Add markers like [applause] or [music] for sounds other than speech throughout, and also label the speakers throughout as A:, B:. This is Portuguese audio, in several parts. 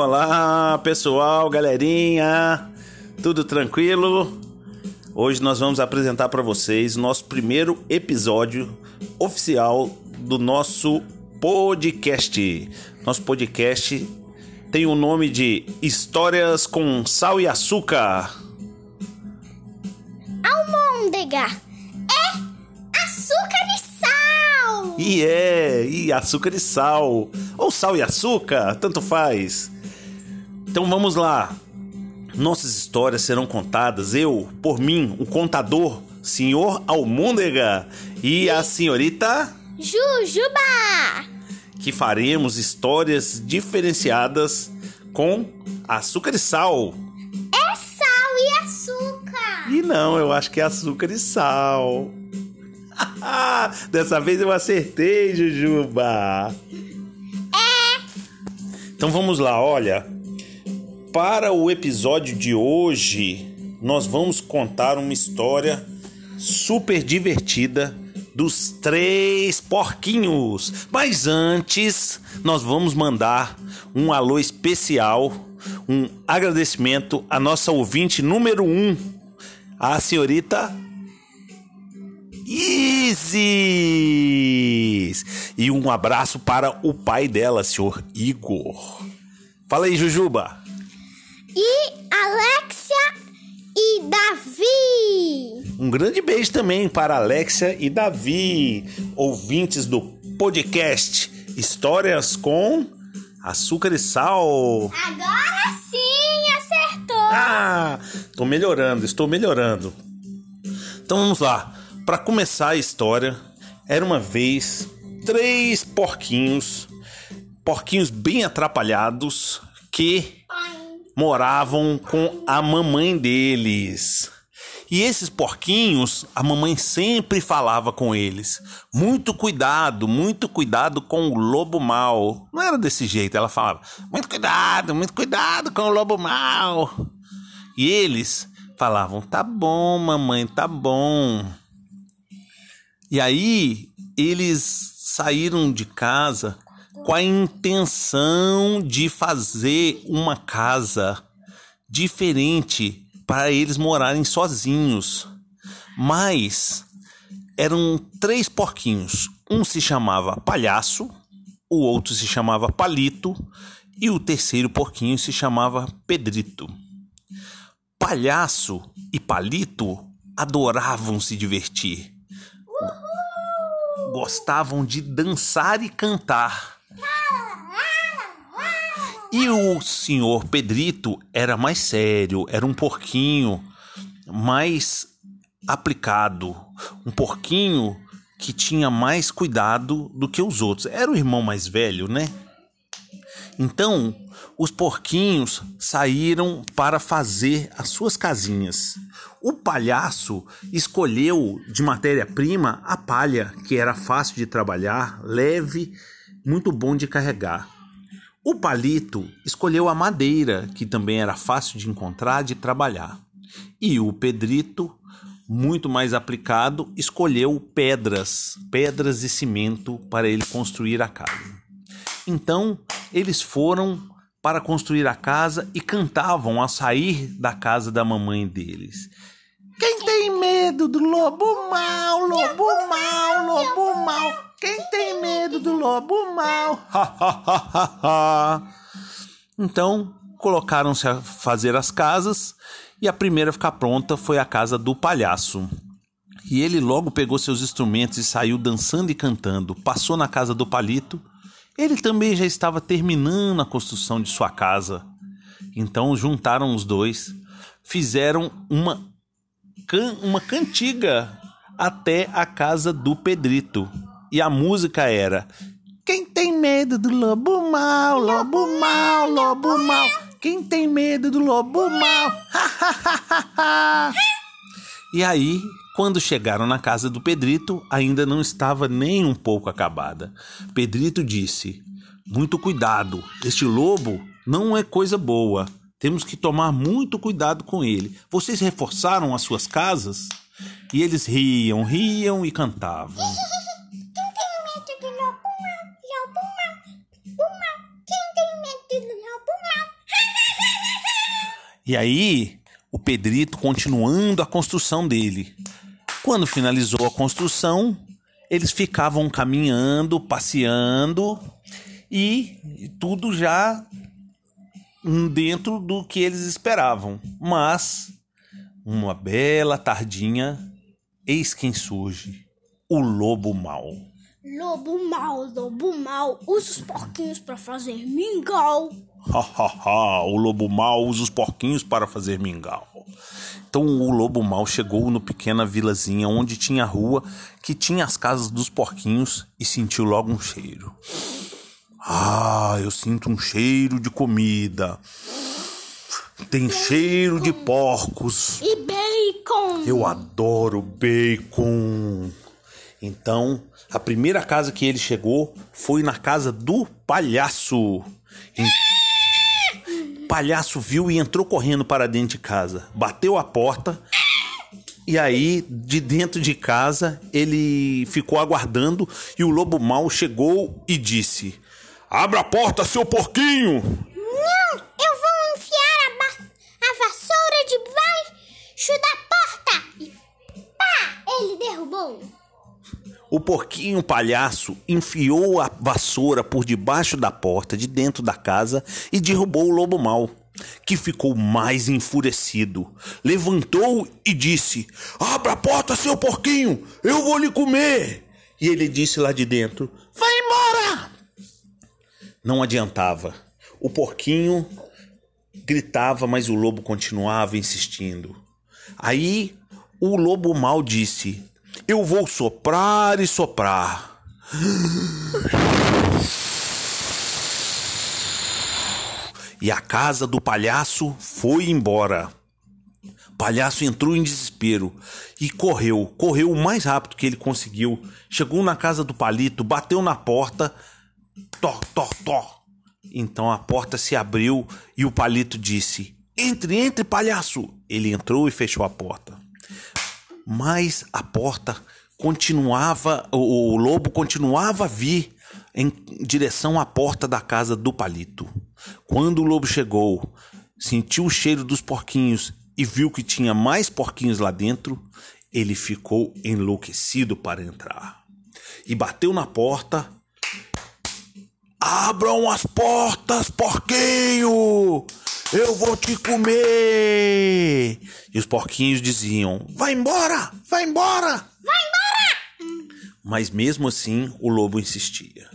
A: Olá, pessoal, galerinha. Tudo tranquilo? Hoje nós vamos apresentar para vocês o nosso primeiro episódio oficial do nosso podcast. Nosso podcast tem o nome de Histórias com Sal e Açúcar.
B: Almôndega é açúcar e sal.
A: E é, e açúcar e sal. Ou sal e açúcar, tanto faz. Então vamos lá. Nossas histórias serão contadas, eu, por mim, o contador, senhor Almôndega, e a senhorita
B: Jujuba.
A: que faremos histórias diferenciadas com açúcar e sal.
B: É sal e açúcar.
A: E não, eu acho que é açúcar e sal. [laughs] Dessa vez eu acertei, Jujuba. É. Então vamos lá, olha. Para o episódio de hoje, nós vamos contar uma história super divertida dos três porquinhos. Mas antes, nós vamos mandar um alô especial, um agradecimento à nossa ouvinte número um, a senhorita Isis. E um abraço para o pai dela, senhor Igor. Fala aí, Jujuba. Um grande beijo também para Alexia e Davi, ouvintes do podcast Histórias com Açúcar e Sal.
B: Agora sim acertou.
A: Ah, tô melhorando, estou melhorando. Então vamos lá. Para começar a história, era uma vez três porquinhos, porquinhos bem atrapalhados que moravam com a mamãe deles. E esses porquinhos, a mamãe sempre falava com eles: muito cuidado, muito cuidado com o lobo mau. Não era desse jeito, ela falava: muito cuidado, muito cuidado com o lobo mau. E eles falavam: tá bom, mamãe, tá bom. E aí eles saíram de casa com a intenção de fazer uma casa diferente para eles morarem sozinhos. Mas eram três porquinhos. Um se chamava Palhaço, o outro se chamava Palito e o terceiro porquinho se chamava Pedrito. Palhaço e Palito adoravam se divertir. Gostavam de dançar e cantar. E o senhor Pedrito era mais sério, era um porquinho mais aplicado, um porquinho que tinha mais cuidado do que os outros. Era o irmão mais velho, né? Então, os porquinhos saíram para fazer as suas casinhas. O palhaço escolheu de matéria-prima a palha, que era fácil de trabalhar, leve, muito bom de carregar. O palito escolheu a madeira, que também era fácil de encontrar, de trabalhar. E o Pedrito, muito mais aplicado, escolheu pedras, pedras e cimento para ele construir a casa. Então, eles foram para construir a casa e cantavam a sair da casa da mamãe deles. Quem tem medo do lobo mau, lobo mau, lobo mau? Quem tem medo do lobo mau? [laughs] então, colocaram-se a fazer as casas e a primeira a ficar pronta foi a casa do palhaço. E ele logo pegou seus instrumentos e saiu dançando e cantando. Passou na casa do palito. Ele também já estava terminando a construção de sua casa. Então juntaram os dois, fizeram uma, can uma cantiga até a casa do Pedrito. E a música era: Quem tem medo do lobo mau, lobo mau, lobo mau? Quem tem medo do lobo mau? e aí, quando chegaram na casa do Pedrito, ainda não estava nem um pouco acabada. Pedrito disse: Muito cuidado, este lobo não é coisa boa. Temos que tomar muito cuidado com ele. Vocês reforçaram as suas casas? E eles riam, riam e cantavam. E aí, o Pedrito continuando a construção dele. Quando finalizou a construção, eles ficavam caminhando, passeando e tudo já dentro do que eles esperavam. Mas, uma bela tardinha, eis quem surge: o lobo mau.
B: Lobo mau, lobo mau, usa os porquinhos para fazer mingau.
A: Hahaha, o lobo mau usa os porquinhos para fazer mingau. Então o lobo mau chegou no pequena vilazinha onde tinha a rua que tinha as casas dos porquinhos e sentiu logo um cheiro. Ah, eu sinto um cheiro de comida. Tem bacon. cheiro de porcos.
B: E bacon.
A: Eu adoro bacon. Então, a primeira casa que ele chegou foi na casa do palhaço. O palhaço viu e entrou correndo para dentro de casa. Bateu a porta. E aí, de dentro de casa, ele ficou aguardando e o lobo mau chegou e disse: Abra a porta, seu porquinho!
B: Não, eu vou enfiar a, a vassoura debaixo da porta! E pá! Ele derrubou!
A: O porquinho palhaço enfiou a vassoura por debaixo da porta de dentro da casa e derrubou o lobo mau, que ficou mais enfurecido. Levantou e disse: Abra a porta, seu porquinho! Eu vou lhe comer! E ele disse lá de dentro: Vai embora! Não adiantava. O porquinho gritava, mas o lobo continuava insistindo. Aí o lobo mal disse: Eu vou soprar e soprar. E a casa do palhaço foi embora. Palhaço entrou em desespero e correu, correu o mais rápido que ele conseguiu. Chegou na casa do palito, bateu na porta Tó, tó, tó. Então a porta se abriu e o palito disse: Entre, entre, palhaço! Ele entrou e fechou a porta. Mas a porta continuava, o, o lobo continuava a vir em direção à porta da casa do palito. Quando o lobo chegou, sentiu o cheiro dos porquinhos e viu que tinha mais porquinhos lá dentro, ele ficou enlouquecido para entrar. E bateu na porta Abram as portas, porquinho! Eu vou te comer! E os porquinhos diziam: Vai embora! Vai embora!
B: Vai embora!
A: Mas mesmo assim o lobo insistia.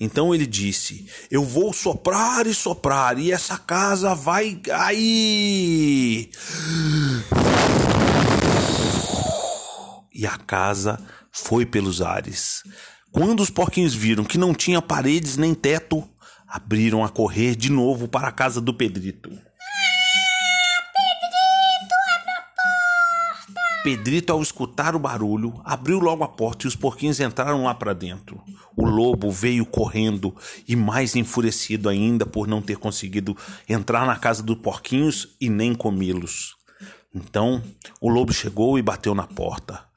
A: Então ele disse: Eu vou soprar e soprar, e essa casa vai cair. E a casa foi pelos ares. Quando os porquinhos viram que não tinha paredes nem teto, abriram a correr de novo para a casa do Pedrito.
B: Pedrito,
A: ao escutar o barulho, abriu logo a porta e os porquinhos entraram lá para dentro. O lobo veio correndo e mais enfurecido ainda por não ter conseguido entrar na casa dos porquinhos e nem comê-los. Então, o lobo chegou e bateu na porta.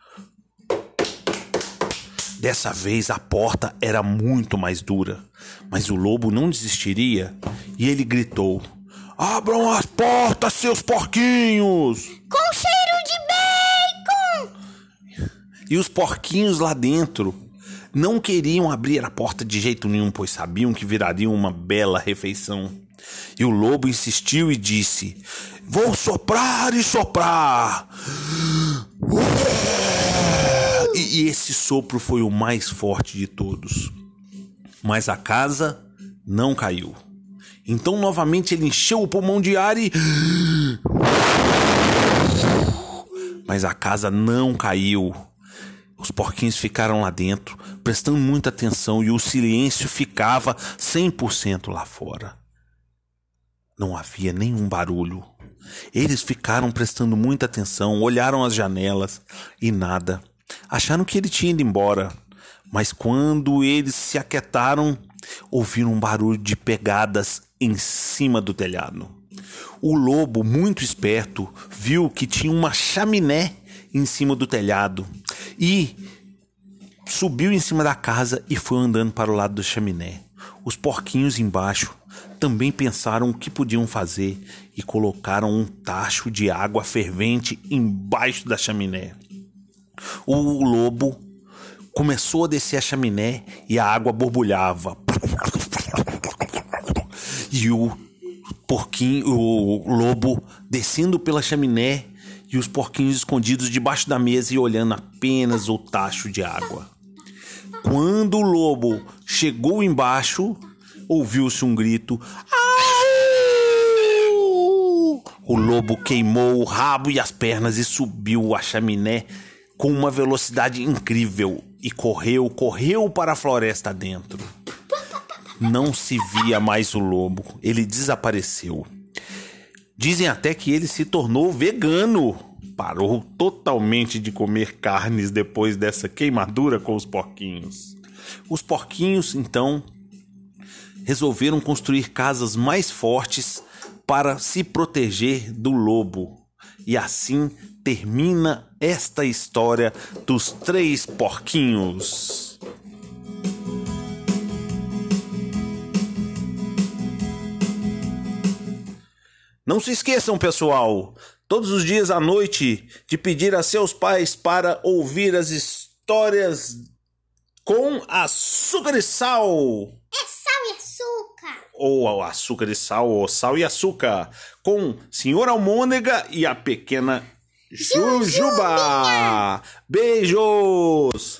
A: Dessa vez a porta era muito mais dura, mas o lobo não desistiria e ele gritou: Abram as portas, seus porquinhos!
B: Com cheiro de bacon!
A: E os porquinhos lá dentro não queriam abrir a porta de jeito nenhum, pois sabiam que viraria uma bela refeição. E o lobo insistiu e disse: Vou soprar e soprar. Esse sopro foi o mais forte de todos. Mas a casa não caiu. Então novamente ele encheu o pulmão de ar e. Mas a casa não caiu. Os porquinhos ficaram lá dentro, prestando muita atenção, e o silêncio ficava 100% lá fora. Não havia nenhum barulho. Eles ficaram prestando muita atenção, olharam as janelas e nada. Acharam que ele tinha ido embora, mas quando eles se aquietaram, ouviram um barulho de pegadas em cima do telhado. O lobo, muito esperto, viu que tinha uma chaminé em cima do telhado e subiu em cima da casa e foi andando para o lado da chaminé. Os porquinhos embaixo também pensaram o que podiam fazer e colocaram um tacho de água fervente embaixo da chaminé. O lobo começou a descer a chaminé e a água borbulhava. E o porquinho, o lobo descendo pela chaminé e os porquinhos escondidos debaixo da mesa e olhando apenas o tacho de água. Quando o lobo chegou embaixo, ouviu-se um grito. O lobo queimou o rabo e as pernas e subiu a chaminé com uma velocidade incrível e correu, correu para a floresta dentro. Não se via mais o lobo, ele desapareceu. Dizem até que ele se tornou vegano. Parou totalmente de comer carnes depois dessa queimadura com os porquinhos. Os porquinhos, então, resolveram construir casas mais fortes para se proteger do lobo. E assim termina esta história dos três porquinhos. Não se esqueçam, pessoal, todos os dias à noite, de pedir a seus pais para ouvir as histórias com açúcar e sal.
B: É sal e açúcar.
A: Ou açúcar e sal, ou sal e açúcar. Com Senhor Almôndega e a pequena Jujuba. Beijos!